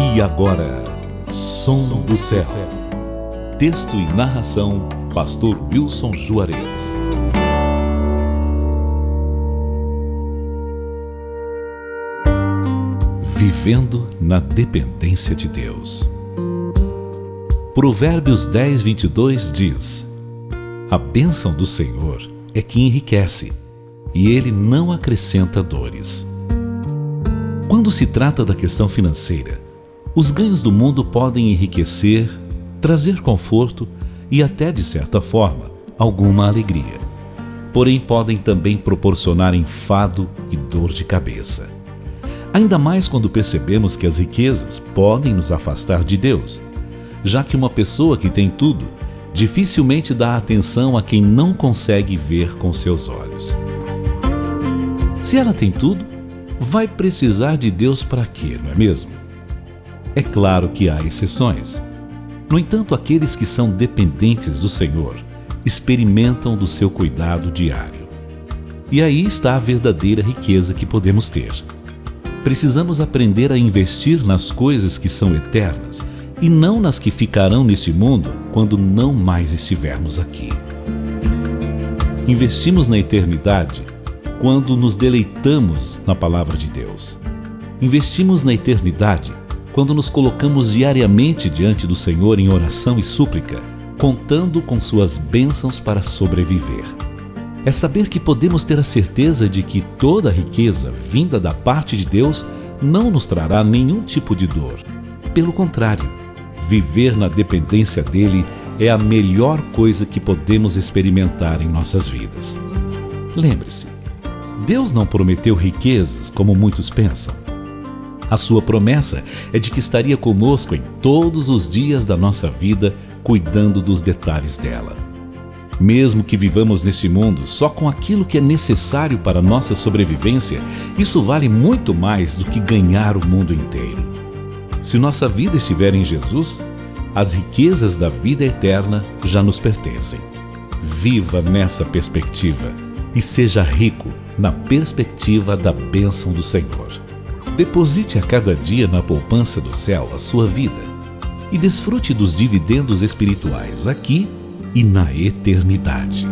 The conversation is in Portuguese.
E agora, Som do Céu. Texto e narração, Pastor Wilson Juarez. Vivendo na dependência de Deus. Provérbios 10, 22 diz: A bênção do Senhor é que enriquece, e ele não acrescenta dores. Quando se trata da questão financeira, os ganhos do mundo podem enriquecer, trazer conforto e até, de certa forma, alguma alegria. Porém, podem também proporcionar enfado e dor de cabeça. Ainda mais quando percebemos que as riquezas podem nos afastar de Deus, já que uma pessoa que tem tudo dificilmente dá atenção a quem não consegue ver com seus olhos. Se ela tem tudo, vai precisar de Deus para quê, não é mesmo? É claro que há exceções. No entanto, aqueles que são dependentes do Senhor experimentam do seu cuidado diário. E aí está a verdadeira riqueza que podemos ter. Precisamos aprender a investir nas coisas que são eternas e não nas que ficarão neste mundo quando não mais estivermos aqui. Investimos na eternidade quando nos deleitamos na palavra de Deus. Investimos na eternidade quando nos colocamos diariamente diante do Senhor em oração e súplica, contando com suas bênçãos para sobreviver. É saber que podemos ter a certeza de que toda riqueza vinda da parte de Deus não nos trará nenhum tipo de dor. Pelo contrário, viver na dependência dele é a melhor coisa que podemos experimentar em nossas vidas. Lembre-se, Deus não prometeu riquezas como muitos pensam. A sua promessa é de que estaria conosco em todos os dias da nossa vida, cuidando dos detalhes dela. Mesmo que vivamos neste mundo só com aquilo que é necessário para nossa sobrevivência, isso vale muito mais do que ganhar o mundo inteiro. Se nossa vida estiver em Jesus, as riquezas da vida eterna já nos pertencem. Viva nessa perspectiva e seja rico na perspectiva da bênção do Senhor. Deposite a cada dia na poupança do céu a sua vida e desfrute dos dividendos espirituais aqui e na eternidade.